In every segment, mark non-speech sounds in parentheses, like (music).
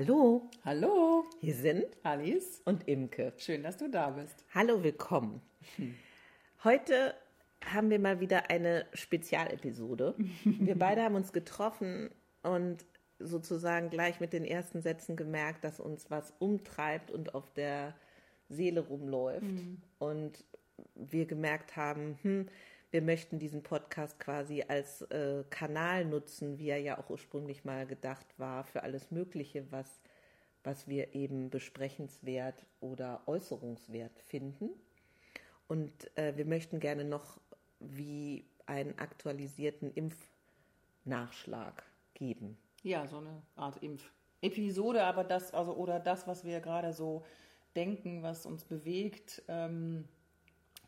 Hallo, Hallo, hier sind Alice. und Imke. Schön, dass du da bist. Hallo, willkommen. Heute haben wir mal wieder eine Spezialepisode. (laughs) Wir beide haben uns getroffen und sozusagen gleich mit den ersten Sätzen gemerkt, dass uns was umtreibt und auf der Seele rumläuft. Und wir gemerkt haben, hm, wir möchten diesen Podcast quasi als äh, Kanal nutzen, wie er ja auch ursprünglich mal gedacht war, für alles Mögliche, was, was wir eben besprechenswert oder äußerungswert finden. Und äh, wir möchten gerne noch wie einen aktualisierten Impfnachschlag geben. Ja, so eine Art Impf-Episode, aber das, also, oder das, was wir gerade so denken, was uns bewegt, ähm,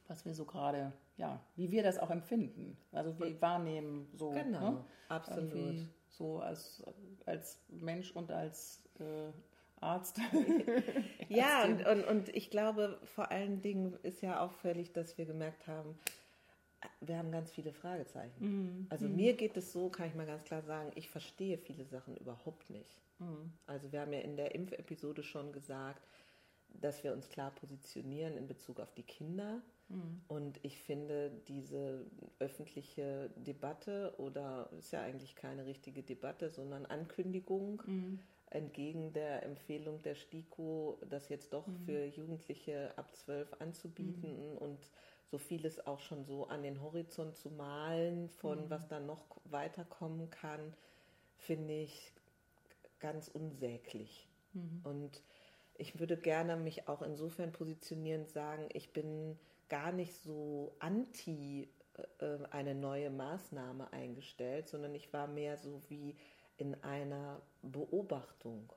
was wir so gerade, ja, wie wir das auch empfinden. Also wie wahrnehmen, so. Genau, ne? absolut. Irgendwie So als, als Mensch und als äh, Arzt. (laughs) Ja, und, und, und ich glaube, vor allen Dingen ist ja auffällig, dass wir gemerkt haben, wir haben ganz viele Fragezeichen. Also mir geht es so, kann ich mal ganz klar sagen, ich verstehe viele Sachen überhaupt nicht. Also wir haben ja in der Impfepisode schon gesagt, dass wir uns klar positionieren in Bezug auf die Kinder. Und ich finde diese öffentliche Debatte oder ist ja eigentlich keine richtige Debatte, sondern Ankündigung entgegen der Empfehlung der STIKO, das jetzt doch für Jugendliche ab 12 anzubieten und so vieles auch schon so an den Horizont zu malen, von was dann noch weiterkommen kann, finde ich ganz unsäglich. Und ich würde gerne mich auch insofern positionieren, sagen, ich bin gar nicht so anti äh, eine neue Maßnahme eingestellt, sondern ich war mehr so wie in einer Beobachtung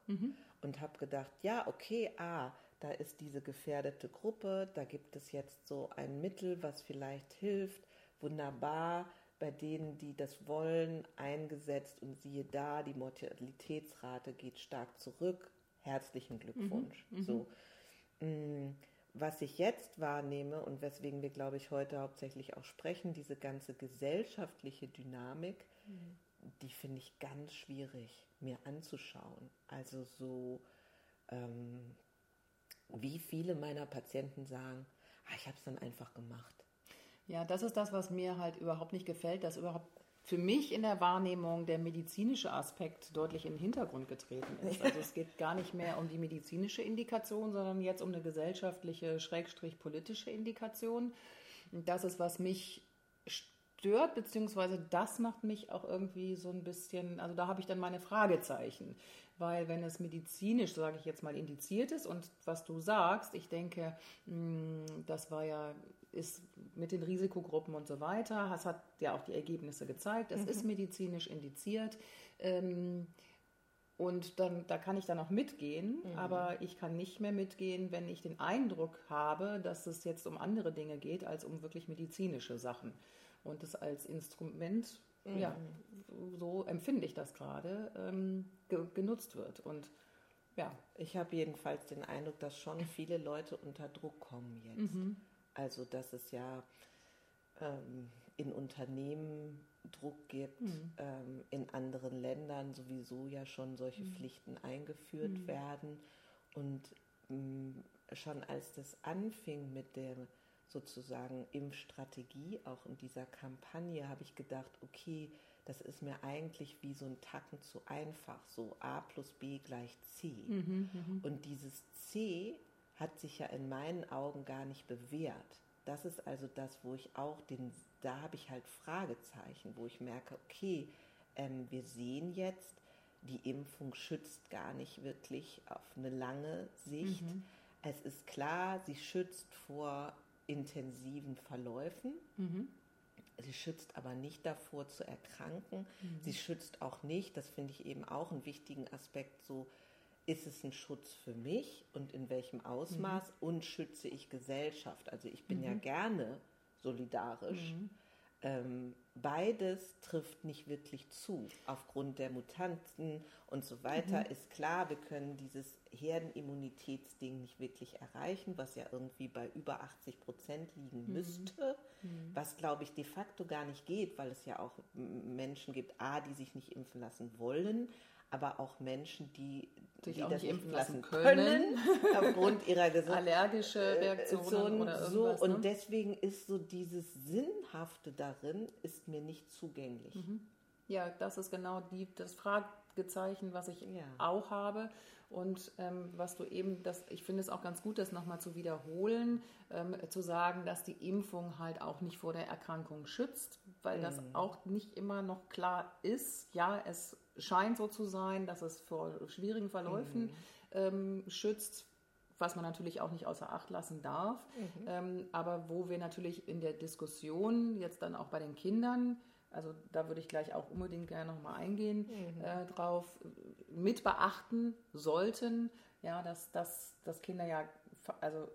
und habe gedacht, ja, okay, ah, da ist diese gefährdete Gruppe, da gibt es jetzt so ein Mittel, was vielleicht hilft, wunderbar, bei denen, die das wollen, eingesetzt und siehe da, die Mortalitätsrate geht stark zurück. Herzlichen Glückwunsch. So. Mm, Was ich jetzt wahrnehme und weswegen wir, glaube ich, heute hauptsächlich auch sprechen, diese ganze gesellschaftliche Dynamik, die finde ich ganz schwierig mir anzuschauen. Also so, ähm, wie viele meiner Patienten sagen, ah, ich habe es dann einfach gemacht. Ja, das ist das, was mir halt überhaupt nicht gefällt, dass überhaupt für mich in der Wahrnehmung der medizinische Aspekt deutlich in den Hintergrund getreten ist. Also es geht gar nicht mehr um die medizinische Indikation, sondern jetzt um eine gesellschaftliche, schrägstrich politische Indikation. Das ist, was mich stört, beziehungsweise das macht mich auch irgendwie so ein bisschen, also da habe ich dann meine Fragezeichen. Weil wenn es medizinisch, sage ich jetzt mal, indiziert ist und was du sagst, ich denke, mh, das war ja, ist mit den Risikogruppen und so weiter, das hat ja auch die Ergebnisse gezeigt, es ist medizinisch indiziert. Ähm, und dann, da kann ich dann auch mitgehen, aber ich kann nicht mehr mitgehen, wenn ich den Eindruck habe, dass es jetzt um andere Dinge geht, als um wirklich medizinische Sachen. Und es als Instrument, ja, so empfinde ich das gerade, ähm, ge genutzt wird. Und ja, Ich habe jedenfalls den Eindruck, dass schon viele Leute unter Druck kommen jetzt. Also, dass es ja ähm, in Unternehmen Druck gibt, ähm, in anderen Ländern sowieso ja schon solche Pflichten eingeführt werden. Und mh, schon als das anfing mit der sozusagen Impfstrategie, auch in dieser Kampagne, habe ich gedacht, okay, das ist mir eigentlich wie so ein Tacken zu einfach, so A plus B gleich C. Und dieses C hat sich ja in meinen Augen gar nicht bewährt. Das ist also das, wo ich auch den, da habe ich halt Fragezeichen, wo ich merke, okay, ähm, wir sehen jetzt, die Impfung schützt gar nicht wirklich auf eine lange Sicht. Es ist klar, sie schützt vor intensiven Verläufen. Sie schützt aber nicht davor zu erkranken. Sie schützt auch nicht, das finde ich eben auch einen wichtigen Aspekt, so ist es ein Schutz für mich und in welchem Ausmaß und schütze ich Gesellschaft. Also ich bin ja gerne solidarisch. Ähm, beides trifft nicht wirklich zu. Aufgrund der Mutanten und so weiter ist klar, wir können dieses Herdenimmunitätsding nicht wirklich erreichen, was ja irgendwie bei über 80 Prozent liegen müsste, was glaube ich de facto gar nicht geht, weil es ja auch Menschen gibt, a, die sich nicht impfen lassen wollen, aber auch Menschen, die sich die auch das nicht impfen lassen können, (laughs) aufgrund ihrer (laughs) Gesundheit. allergische Reaktionen so, oder so irgendwas. und ne? deswegen ist so dieses Sinnhafte darin ist mir nicht zugänglich. Mhm. Ja, das ist genau die, das Fragezeichen, was ich Ja. auch habe. Und ähm, was du eben, das, ich finde es auch ganz gut, das nochmal zu wiederholen, ähm, zu sagen, dass die Impfung halt auch nicht vor der Erkrankung schützt, weil das Mhm. auch nicht immer noch klar ist. Ja, es scheint so zu sein, dass es vor schwierigen Verläufen Mhm. ähm, schützt, was man natürlich auch nicht außer Acht lassen darf. Mhm. Ähm, aber wo wir natürlich in der Diskussion jetzt dann auch bei den Kindern, also da würde ich gleich auch unbedingt gerne nochmal eingehen, äh, drauf äh, mit beachten sollten, ja, dass, dass, dass Kinder ja also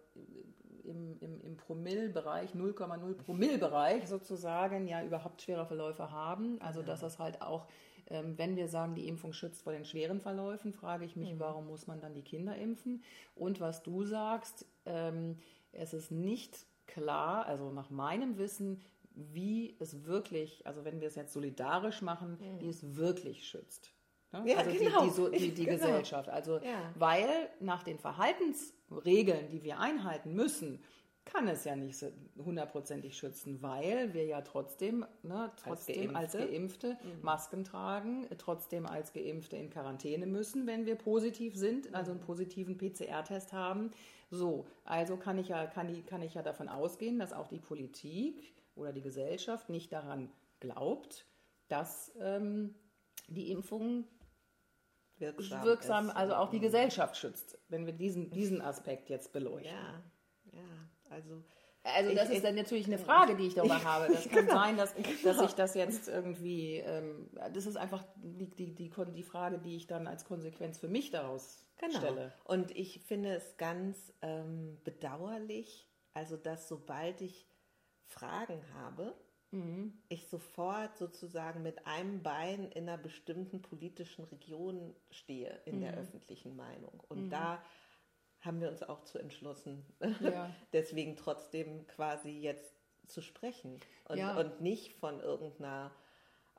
im, im, im Promillbereich, 0,0 Promillbereich sozusagen, ja überhaupt schwere Verläufe haben. Also dass das halt auch, wenn wir sagen, die Impfung schützt vor den schweren Verläufen, frage ich mich, warum muss man dann die Kinder impfen? Und was du sagst, ähm, es ist nicht klar, also nach meinem Wissen, wie es wirklich, also wenn wir es jetzt solidarisch machen, wie es wirklich schützt. Ne? Ja, also genau. die, die, so, die, die (laughs) Genau. Gesellschaft. Also Ja. weil nach den Verhaltensregeln, die wir einhalten müssen, kann es ja nicht hundertprozentig schützen, weil wir ja trotzdem, ne, trotzdem als Geimpfte. Geimpfte Masken tragen, trotzdem als Geimpfte in Quarantäne müssen, wenn wir positiv sind, also einen positiven PCR-Test haben. So, also kann ich ja, kann, die, kann ich ja davon ausgehen, dass auch die Politik oder die Gesellschaft nicht daran glaubt, dass ähm, die Impfung Wirksam, wirksam, also auch die Gesellschaft schützt, wenn wir diesen, diesen Aspekt jetzt beleuchten. Ja, ja, also Also das Ich- ist dann natürlich eine Frage, die ich darüber (laughs) habe. Das kann Genau. sein, dass, (laughs) dass ich das jetzt irgendwie, ähm, das ist einfach die, die, die, die Frage, die ich dann als Konsequenz für mich daraus Genau. stelle. Und ich finde es ganz ähm, bedauerlich, also dass sobald ich Fragen habe, Mhm. ich sofort sozusagen mit einem Bein in einer bestimmten politischen Region stehe in Mhm. der öffentlichen Meinung. Und da haben wir uns auch zu entschlossen, Ja. (laughs) deswegen trotzdem quasi jetzt zu sprechen und, Ja. und nicht von irgendeiner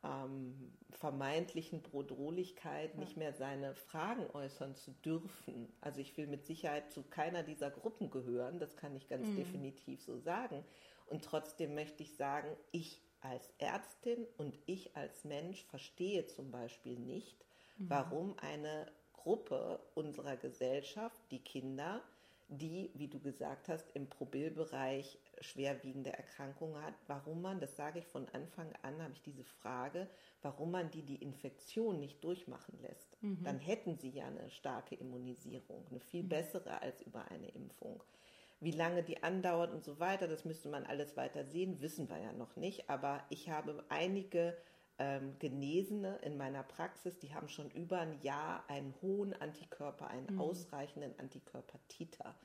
ähm, vermeintlichen Bedrohlichkeit nicht mehr seine Fragen äußern zu dürfen. Also ich will mit Sicherheit zu keiner dieser Gruppen gehören, das kann ich ganz definitiv so sagen. Und trotzdem möchte ich sagen, ich als Ärztin und ich als Mensch verstehe zum Beispiel nicht, warum eine Gruppe unserer Gesellschaft, die Kinder, die, wie du gesagt hast, im Probillbereich schwerwiegende Erkrankungen hat, warum man, das sage ich von Anfang an, habe ich diese Frage, warum man die die Infektion nicht durchmachen lässt. Dann hätten sie ja eine starke Immunisierung, eine viel bessere als über eine Impfung. Wie lange die andauert und so weiter, das müsste man alles weiter sehen, wissen wir ja noch nicht. Aber ich habe einige ähm, Genesene in meiner Praxis, die haben schon über ein Jahr einen hohen Antikörper, einen ausreichenden Antikörper-Titer.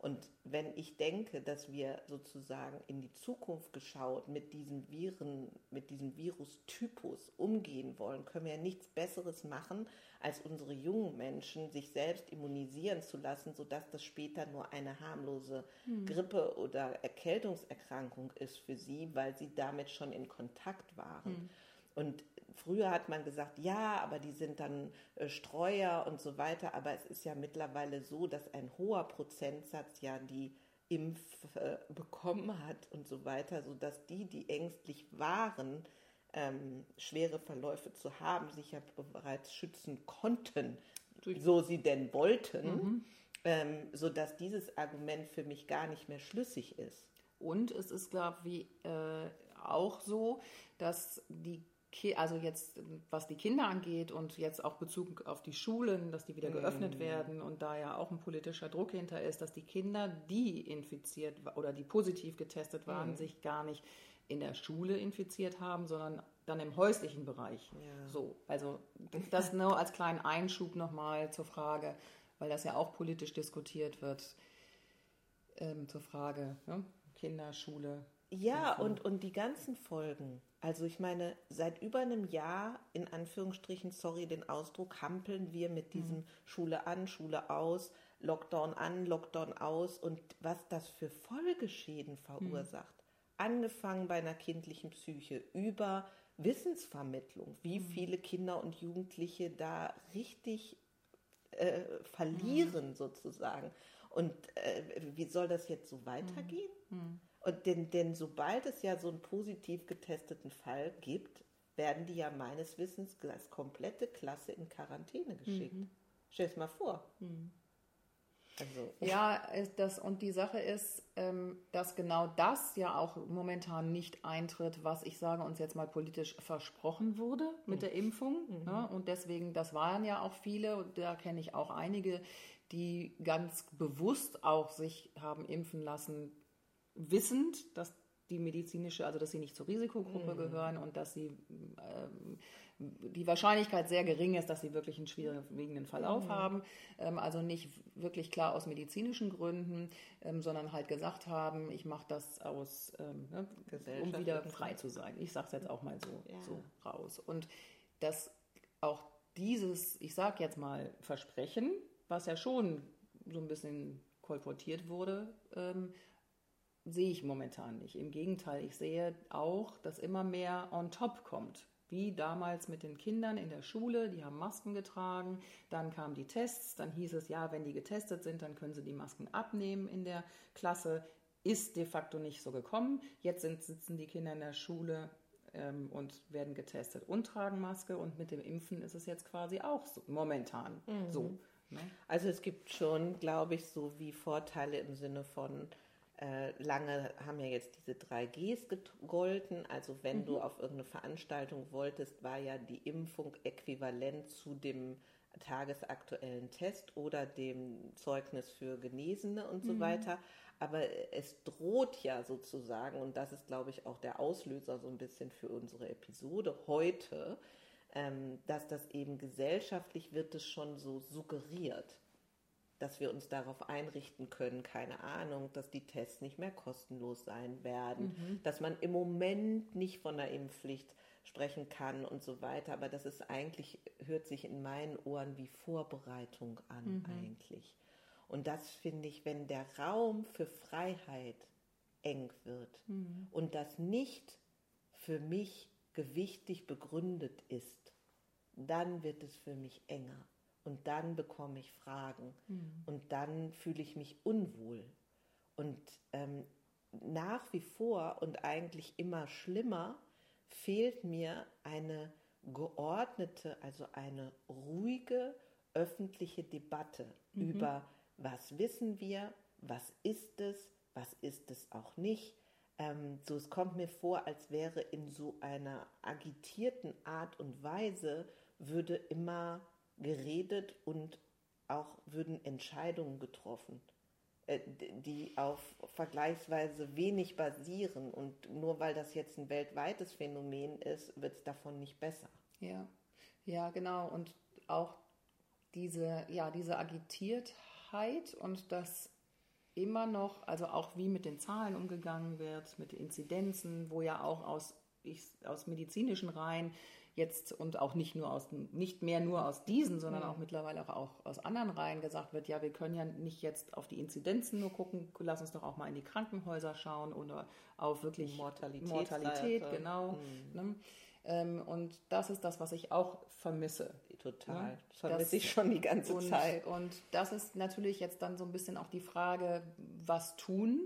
Und wenn ich denke, dass wir sozusagen in die Zukunft geschaut mit diesem Viren, mit diesem Virustypus umgehen wollen, können wir ja nichts Besseres machen, als unsere jungen Menschen sich selbst immunisieren zu lassen, sodass das später nur eine harmlose Grippe- oder Erkältungserkrankung ist für sie, weil sie damit schon in Kontakt waren. Und früher hat man gesagt, ja, aber die sind dann äh, Streuer und so weiter. Aber es ist ja mittlerweile so, dass ein hoher Prozentsatz ja die Impf äh, bekommen hat und so weiter, sodass die, die ängstlich waren, ähm, schwere Verläufe zu haben, sich ja bereits schützen konnten, so sie denn wollten, ähm, sodass dieses Argument für mich gar nicht mehr schlüssig ist. Und es ist, glaube ich, äh, auch so, dass die also jetzt, was die Kinder angeht und jetzt auch Bezug auf die Schulen, dass die wieder geöffnet werden und da ja auch ein politischer Druck hinter ist, dass die Kinder, die infiziert oder die positiv getestet waren, sich gar nicht in der Schule infiziert haben, sondern dann im häuslichen Bereich. Ja. So, also das (laughs) nur als kleinen Einschub nochmal zur Frage, weil das ja auch politisch diskutiert wird, ähm, zur Frage ne? Kinder, Schule. Ja, und, und die ganzen Folgen. Also ich meine, seit über einem Jahr, in Anführungsstrichen, sorry den Ausdruck, hampeln wir mit diesem Schule an, Schule aus, Lockdown an, Lockdown aus und was das für Folgeschäden verursacht. Angefangen bei einer kindlichen Psyche über Wissensvermittlung, wie mhm. viele Kinder und Jugendliche da richtig äh, verlieren mhm. sozusagen. Und äh, wie soll das jetzt so weitergehen? Und denn, denn sobald es ja so einen positiv getesteten Fall gibt, werden die ja meines Wissens als komplette Klasse in Quarantäne geschickt. Mhm. Stell es mal vor. Mhm. Also. Ja, das, und die Sache ist, ähm, dass genau das ja auch momentan nicht eintritt, was ich sage uns jetzt mal politisch versprochen wurde mit mhm. der Impfung. Mhm. Ne? Und deswegen, das waren ja auch viele, und da kenne ich auch einige, die ganz bewusst auch sich haben impfen lassen, wissend, dass die medizinische, also dass sie nicht zur Risikogruppe mhm. gehören und dass sie ähm, die Wahrscheinlichkeit sehr gering ist, dass sie wirklich einen schwerwiegenden Verlauf mhm. haben. Ähm, also nicht wirklich klar aus medizinischen Gründen, ähm, sondern halt gesagt haben, ich mache das aus, ähm, ne, um wieder frei zu sein. Ich sage es jetzt auch mal so, ja. so raus. Und dass auch dieses, ich sage jetzt mal Versprechen, was ja schon so ein bisschen kolportiert wurde, ähm, sehe ich momentan nicht. Im Gegenteil, ich sehe auch, dass immer mehr on top kommt. Wie damals mit den Kindern in der Schule, die haben Masken getragen, dann kamen die Tests, dann hieß es, ja, wenn die getestet sind, dann können sie die Masken abnehmen in der Klasse. Ist de facto nicht so gekommen. Jetzt sind, sitzen die Kinder in der Schule ähm, und werden getestet und tragen Maske und mit dem Impfen ist es jetzt quasi auch so, momentan mhm. so. Ne? Also es gibt schon, glaube ich, so wie Vorteile im Sinne von, lange haben ja jetzt diese 3Gs gegolten. Also wenn mhm. du auf irgendeine Veranstaltung wolltest, war ja die Impfung äquivalent zu dem tagesaktuellen Test oder dem Zeugnis für Genesene und so mhm. weiter. Aber es droht ja sozusagen, und das ist, glaube ich, auch der Auslöser so ein bisschen für unsere Episode heute, ähm, dass das eben gesellschaftlich wird es schon so suggeriert dass wir uns darauf einrichten können, keine Ahnung, dass die Tests nicht mehr kostenlos sein werden, mhm. dass man im Moment nicht von der Impfpflicht sprechen kann und so weiter. Aber das ist eigentlich, hört sich in meinen Ohren wie Vorbereitung an mhm. eigentlich. Und das finde ich, wenn der Raum für Freiheit eng wird mhm. und das nicht für mich gewichtig begründet ist, dann wird es für mich enger. Und dann bekomme ich Fragen mhm. und dann fühle ich mich unwohl. Und ähm, nach wie vor und eigentlich immer schlimmer fehlt mir eine geordnete, also eine ruhige öffentliche Debatte mhm. über, was wissen wir, was ist es, was ist es auch nicht. Ähm, so, es kommt mir vor, als wäre in so einer agitierten Art und Weise würde immer geredet und auch würden Entscheidungen getroffen, äh, die auf vergleichsweise wenig basieren. Und nur weil das jetzt ein weltweites Phänomen ist, wird es davon nicht besser. Ja, ja, genau. Und auch diese, ja, diese Agitiertheit und das immer noch, also auch wie mit den Zahlen umgegangen wird, mit Inzidenzen, wo ja auch aus, ich, aus medizinischen Reihen jetzt und auch nicht nur aus nicht mehr nur aus diesen, sondern mhm. auch mittlerweile auch aus anderen Reihen gesagt wird, ja, wir können ja nicht jetzt auf die Inzidenzen nur gucken, lass uns doch auch mal in die Krankenhäuser schauen oder auf wirklich Mortalität, Mortalität genau. Mhm. Ne? Ähm, und das ist das, was ich auch vermisse. Total. Ne? Vermisse das, ich schon die ganze und, Zeit. Und das ist natürlich jetzt dann so ein bisschen auch die Frage, was tun?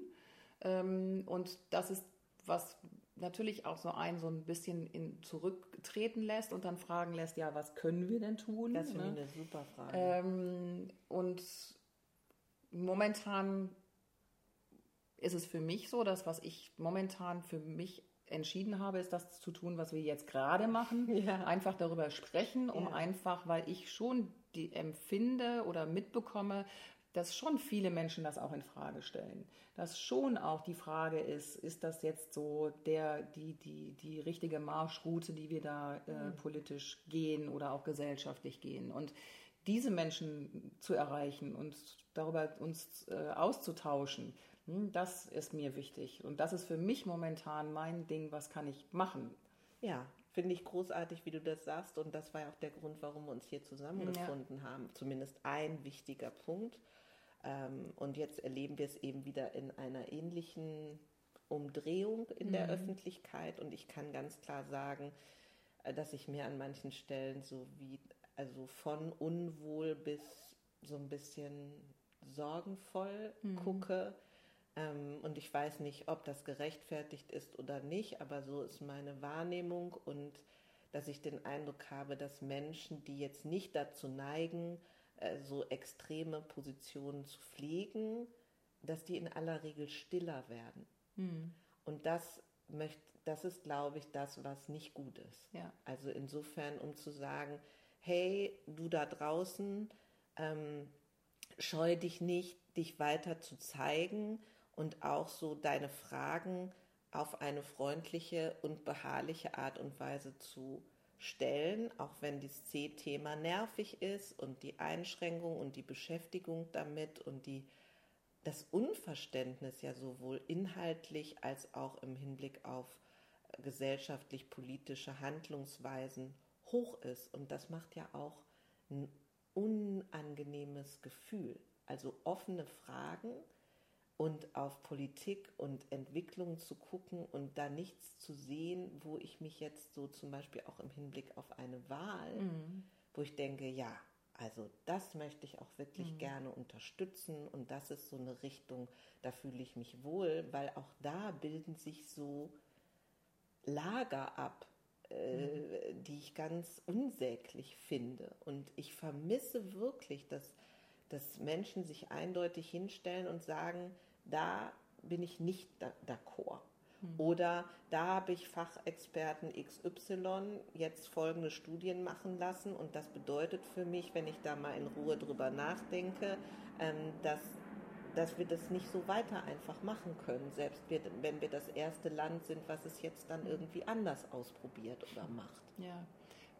Ähm, und das ist was natürlich auch so ein so ein bisschen in zurücktreten lässt und dann fragen lässt, ja, was können wir denn tun? Das finde ne? ich eine super Frage. Ähm, und momentan ist es für mich so, dass was ich momentan für mich entschieden habe, ist das zu tun, was wir jetzt gerade machen. (laughs) Ja. Einfach darüber sprechen, um ja. einfach, weil ich schon die empfinde oder mitbekomme, dass schon viele Menschen das auch in Frage stellen. Dass schon auch die Frage ist, ist das jetzt so der, die, die, die richtige Marschroute, die wir da äh, mhm. politisch gehen oder auch gesellschaftlich gehen. Und diese Menschen zu erreichen und darüber uns äh, auszutauschen, hm, das ist mir wichtig. Und das ist für mich momentan mein Ding, was kann ich machen. Ja, finde ich großartig, wie du das sagst. Und das war ja auch der Grund, warum wir uns hier zusammengefunden ja. haben. Zumindest ein wichtiger Punkt. Ähm, und jetzt erleben wir es eben wieder in einer ähnlichen Umdrehung in mhm. der Öffentlichkeit. Und ich kann ganz klar sagen, äh, dass ich mir an manchen Stellen so wie, also von unwohl bis so ein bisschen sorgenvoll mhm. gucke. Ähm, und ich weiß nicht, ob das gerechtfertigt ist oder nicht, aber so ist meine Wahrnehmung und dass ich den Eindruck habe, dass Menschen, die jetzt nicht dazu neigen, äh, so extreme Positionen zu pflegen, dass die in aller Regel stiller werden. Mhm. Und das möchte, das ist, glaube ich, das, was nicht gut ist. Ja. Also insofern, um zu sagen, hey, du da draußen, ähm, scheu dich nicht, dich weiter zu zeigen und auch so deine Fragen auf eine freundliche und beharrliche Art und Weise zu stellen, auch wenn das C-Thema nervig ist und die Einschränkung und die Beschäftigung damit und die, das Unverständnis ja sowohl inhaltlich als auch im Hinblick auf gesellschaftlich-politische Handlungsweisen hoch ist. Und das macht ja auch ein unangenehmes Gefühl. Also offene Fragen und auf Politik und Entwicklung zu gucken und da nichts zu sehen, wo ich mich jetzt so zum Beispiel auch im Hinblick auf eine Wahl, mhm. wo ich denke, ja, also das möchte ich auch wirklich mhm. gerne unterstützen und das ist so eine Richtung, da fühle ich mich wohl, weil auch da bilden sich so Lager ab, äh, die ich ganz unsäglich finde. Und ich vermisse wirklich, dass, dass Menschen sich eindeutig hinstellen und sagen, da bin ich nicht d'accord. Mhm. Oder da habe ich Fachexperten XY jetzt folgende Studien machen lassen und das bedeutet für mich, wenn ich da mal in Ruhe drüber nachdenke, ähm, dass dass wir das nicht so weiter einfach machen können, selbst wenn wir das erste Land sind, was es jetzt dann irgendwie anders ausprobiert oder macht. Ja,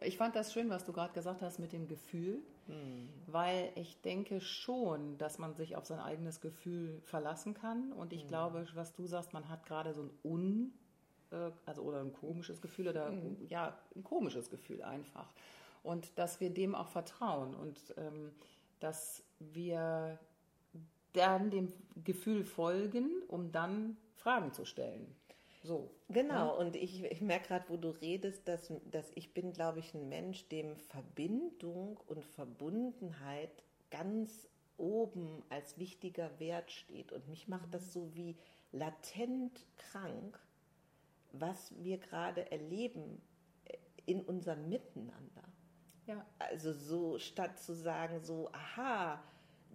ich fand das schön, was du gerade gesagt hast mit dem Gefühl, hm. weil ich denke schon, dass man sich auf sein eigenes Gefühl verlassen kann. Und ich hm. glaube, was du sagst, man hat gerade so ein Un, äh, also oder ein komisches Gefühl oder hm. ja, ein komisches Gefühl einfach. Und dass wir dem auch vertrauen und ähm, dass wir dann dem Gefühl folgen, um dann Fragen zu stellen. So. Genau, ja? und ich, ich merke gerade, wo du redest, dass, dass ich bin, glaube ich, ein Mensch, dem Verbindung und Verbundenheit ganz oben als wichtiger Wert steht. Und mich macht das so wie latent krank, was wir gerade erleben in unserem Miteinander. Ja. Also so statt zu sagen, so, aha,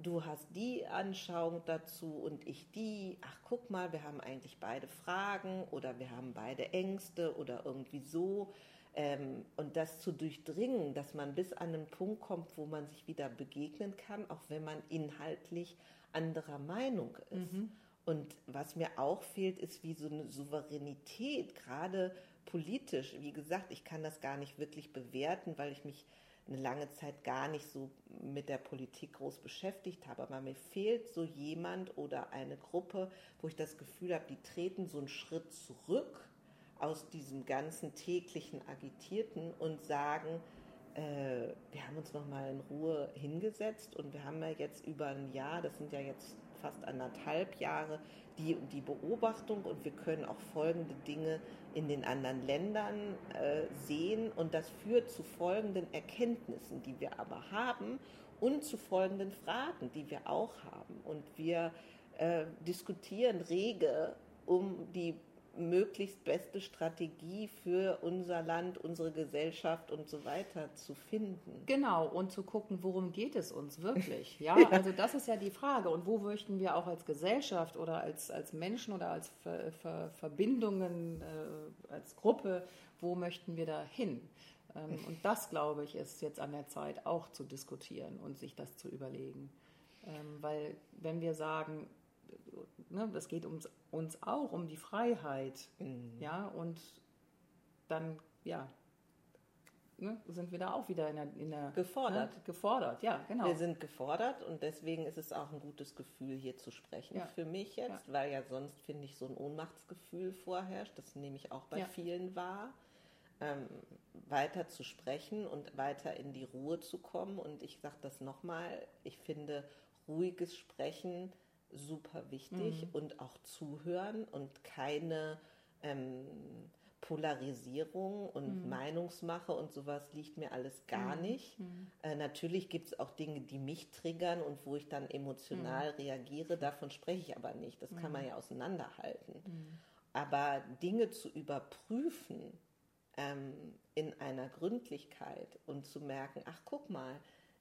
du hast die Anschauung dazu und ich die. Ach, guck mal, wir haben eigentlich beide Fragen oder wir haben beide Ängste oder irgendwie so. Ähm, und das zu durchdringen, dass man bis an einen Punkt kommt, wo man sich wieder begegnen kann, auch wenn man inhaltlich anderer Meinung ist. Mhm. Und was mir auch fehlt, ist wie so eine Souveränität, gerade politisch. Wie gesagt, ich kann das gar nicht wirklich bewerten, weil ich mich eine lange Zeit gar nicht so mit der Politik groß beschäftigt habe. Aber mir fehlt so jemand oder eine Gruppe, wo ich das Gefühl habe, die treten so einen Schritt zurück aus diesem ganzen täglichen Agitierten und sagen, äh, wir haben uns noch mal in Ruhe hingesetzt und wir haben ja jetzt über ein Jahr, das sind ja jetzt fast anderthalb Jahre, die, die Beobachtung und wir können auch folgende Dinge in den anderen Ländern äh, sehen und das führt zu folgenden Erkenntnissen, die wir aber haben und zu folgenden Fragen, die wir auch haben. Und wir äh, diskutieren rege um die möglichst beste Strategie für unser Land, unsere Gesellschaft und so weiter zu finden. Genau, und zu gucken, worum geht es uns wirklich. (laughs) Ja, also das ist ja die Frage. Und wo möchten wir auch als Gesellschaft oder als, als Menschen oder als Ver, Ver, Verbindungen, äh, als Gruppe, wo möchten wir da hin? Ähm, (laughs) und das, glaube ich, ist jetzt an der Zeit auch zu diskutieren und sich das zu überlegen. Ähm, weil wenn wir sagen, ne, es geht ums, uns auch um die Freiheit, mhm. ja, und dann, ja, ne, sind wir da auch wieder in der, in der gefordert. Ne, gefordert, ja, genau. Wir sind gefordert und deswegen ist es auch ein gutes Gefühl, hier zu sprechen ja. für mich jetzt, ja. weil ja sonst, finde ich, so ein Ohnmachtsgefühl vorherrscht. Das nehme ich auch bei ja. vielen wahr. Ähm, weiter zu sprechen und weiter in die Ruhe zu kommen. Und ich sage das nochmal, ich finde, ruhiges Sprechen super wichtig mhm. und auch zuhören und keine ähm, Polarisierung und mhm. Meinungsmache und sowas liegt mir alles gar mhm. nicht. Mhm. Äh, natürlich gibt es auch Dinge, die mich triggern und wo ich dann emotional mhm. reagiere. Davon spreche ich aber nicht. Das kann man mhm. ja auseinanderhalten. Aber Dinge zu überprüfen ähm, in einer Gründlichkeit und zu merken, ach guck mal,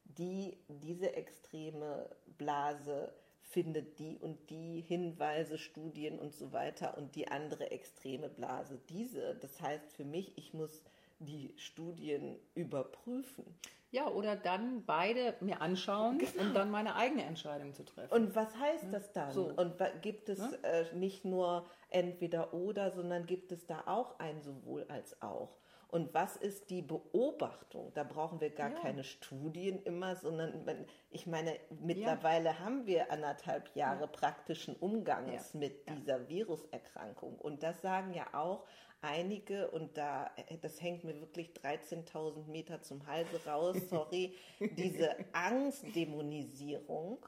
die, diese extreme Blase findet die und die Hinweise, Studien und so weiter und die andere extreme Blase diese. Das heißt für mich, ich muss die Studien überprüfen. Ja, oder dann beide mir anschauen (laughs) genau. und dann meine eigene Entscheidung zu treffen. Und was heißt das dann? So. Und gibt es ja? äh, nicht nur entweder oder, sondern gibt es da auch ein sowohl als auch? Und was ist die Beobachtung? Da brauchen wir gar ja. keine Studien immer, sondern ich meine, mittlerweile ja. haben wir anderthalb Jahre ja. praktischen Umgangs mit dieser Viruserkrankung. Und das sagen ja auch einige, und da, das hängt mir wirklich 13.000 Meter zum Halse raus, (laughs) sorry, diese Angstdämonisierung,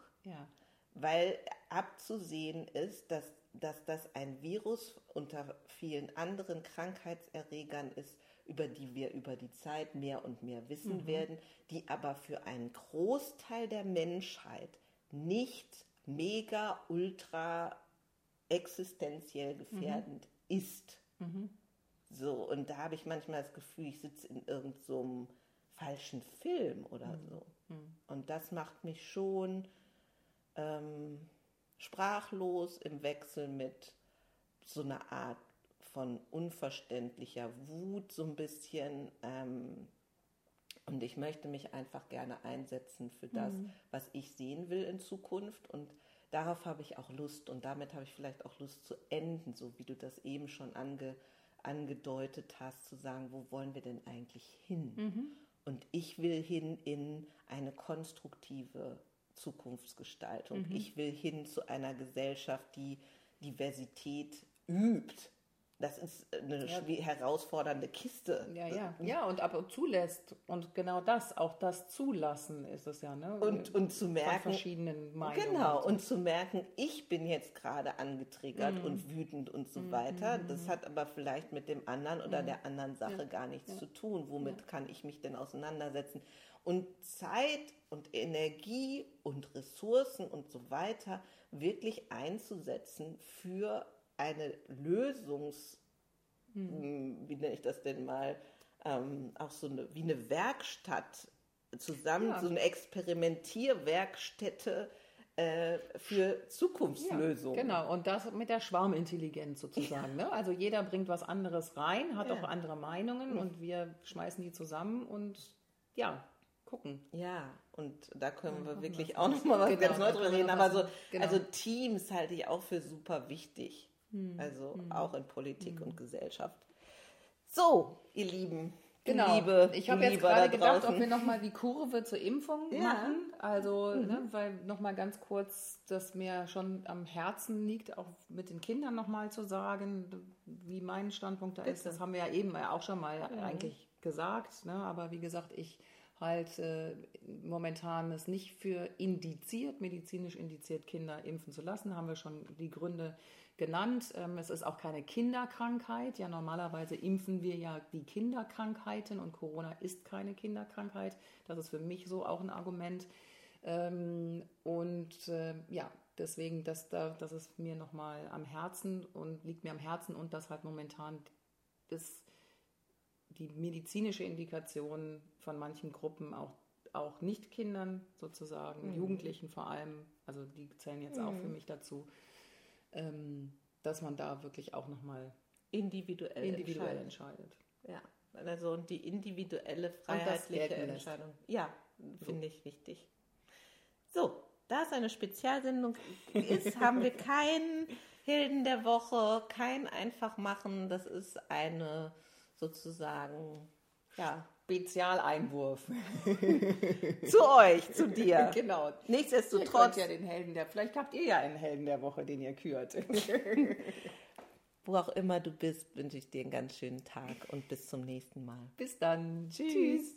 weil abzusehen ist, dass, dass das ein Virus unter vielen anderen Krankheitserregern ist, über die wir über die Zeit mehr und mehr wissen mhm. werden, die aber für einen Großteil der Menschheit nicht mega, ultra existenziell gefährdend mhm. ist. Mhm. So, und da habe ich manchmal das Gefühl, ich sitze in irgendeinem so falschen Film oder mhm. so. Mhm. Und das macht mich schon ähm, sprachlos im Wechsel mit so einer Art von unverständlicher Wut so ein bisschen. Ähm, und ich möchte mich einfach gerne einsetzen für das, mhm. was ich sehen will in Zukunft. Und darauf habe ich auch Lust. Und damit habe ich vielleicht auch Lust zu enden, so wie du das eben schon ange, angedeutet hast, zu sagen, wo wollen wir denn eigentlich hin? Mhm. Und ich will hin in eine konstruktive Zukunftsgestaltung. Mhm. Ich will hin zu einer Gesellschaft, die Diversität übt das ist eine ja. herausfordernde Kiste. Ja, ja, ja, und aber zulässt. Und genau das, auch das Zulassen ist es ja, ne? Und, und zu merken. Von verschiedenen Meinungen. Genau, und zu merken, ich bin jetzt gerade angetriggert mm. und wütend und so mm, weiter. Mm, das hat aber vielleicht mit dem anderen oder der anderen Sache ja. gar nichts ja. zu tun. Womit kann ich mich denn auseinandersetzen? Und Zeit und Energie und Ressourcen und so weiter wirklich einzusetzen für eine Lösungs, hm. wie nenne ich das denn mal, ähm, auch so eine, wie eine Werkstatt zusammen, ja. so eine Experimentierwerkstätte äh, für Zukunftslösungen. Ja, genau, und das mit der Schwarmintelligenz sozusagen. Ja. Ne? Also jeder bringt was anderes rein, hat auch andere Meinungen und wir schmeißen die zusammen und ja, gucken. Ja, und da können wir wirklich auch nochmal (laughs) was genau, ganz Neues drüber reden. Aber so, genau. also Teams halte ich auch für super wichtig. Hm. Also hm. auch in Politik hm. und Gesellschaft. So, ihr Lieben. Genau. Liebe, ich habe jetzt gerade gedacht, ob wir nochmal die Kurve zur Impfung ja. machen. Also, mhm. ne, weil nochmal ganz kurz, dass mir schon am Herzen liegt, auch mit den Kindern nochmal zu sagen, wie mein Standpunkt da Bitte. ist. Das haben wir ja eben auch schon mal mhm. eigentlich gesagt. Ne? Aber wie gesagt, ich halte äh, momentan es nicht für indiziert, medizinisch indiziert, Kinder impfen zu lassen. Haben wir schon die Gründe genannt. Ähm, es ist auch keine Kinderkrankheit. Ja, normalerweise impfen wir ja die Kinderkrankheiten und Corona ist keine Kinderkrankheit. Das ist für mich so auch ein Argument. Ähm, und äh, ja, deswegen, das, das ist mir nochmal am Herzen und liegt mir am Herzen und das halt momentan ist die medizinische Indikation von manchen Gruppen auch auch nicht Kindern sozusagen, mhm. Jugendlichen vor allem, also die zählen jetzt mhm. auch für mich dazu, dass man da wirklich auch nochmal individuell, individuell entscheidet. entscheidet. Ja, also die individuelle freiheitliche Entscheidung. Ja, finde ich wichtig. So, da es eine Spezialsendung ist, haben wir (laughs) keinen Helden der Woche, kein Einfachmachen. Das ist eine sozusagen ja, Spezialeinwurf. (laughs) zu euch, zu dir. (laughs) Genau. Nichtsdestotrotz. ja den Helden der, vielleicht habt ihr ja einen Helden der Woche, den ihr kürt. (laughs) Wo auch immer du bist, wünsche ich dir einen ganz schönen Tag und bis zum nächsten Mal. Bis dann. Tschüss. Tschüss.